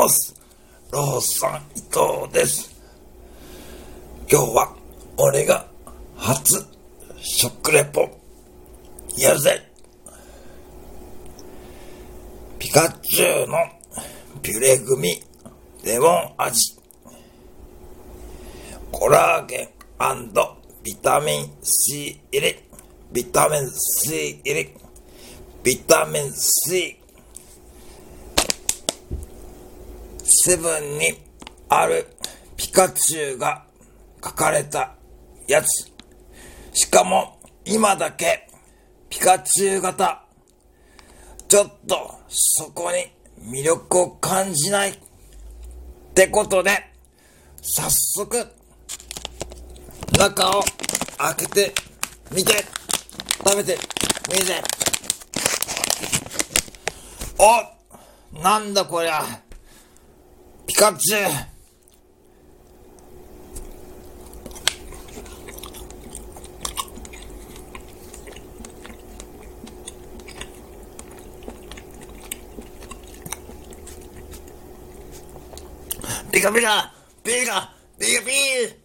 ロース、ローさん伊藤です。今日は俺が初食レポやるぜ。ピカチュウのピュレ組レモン味。コラーゲンビタミン C 入り。ビタミン C 入り。ビタミン C。セブンにあるピカチュウが書かれたやつ。しかも今だけピカチュウ型。ちょっとそこに魅力を感じない。ってことで、早速、中を開けてみて、食べてみて。おなんだこりゃ。ピカチュ。ウ。ピカピカ。ピカ。ピカピー。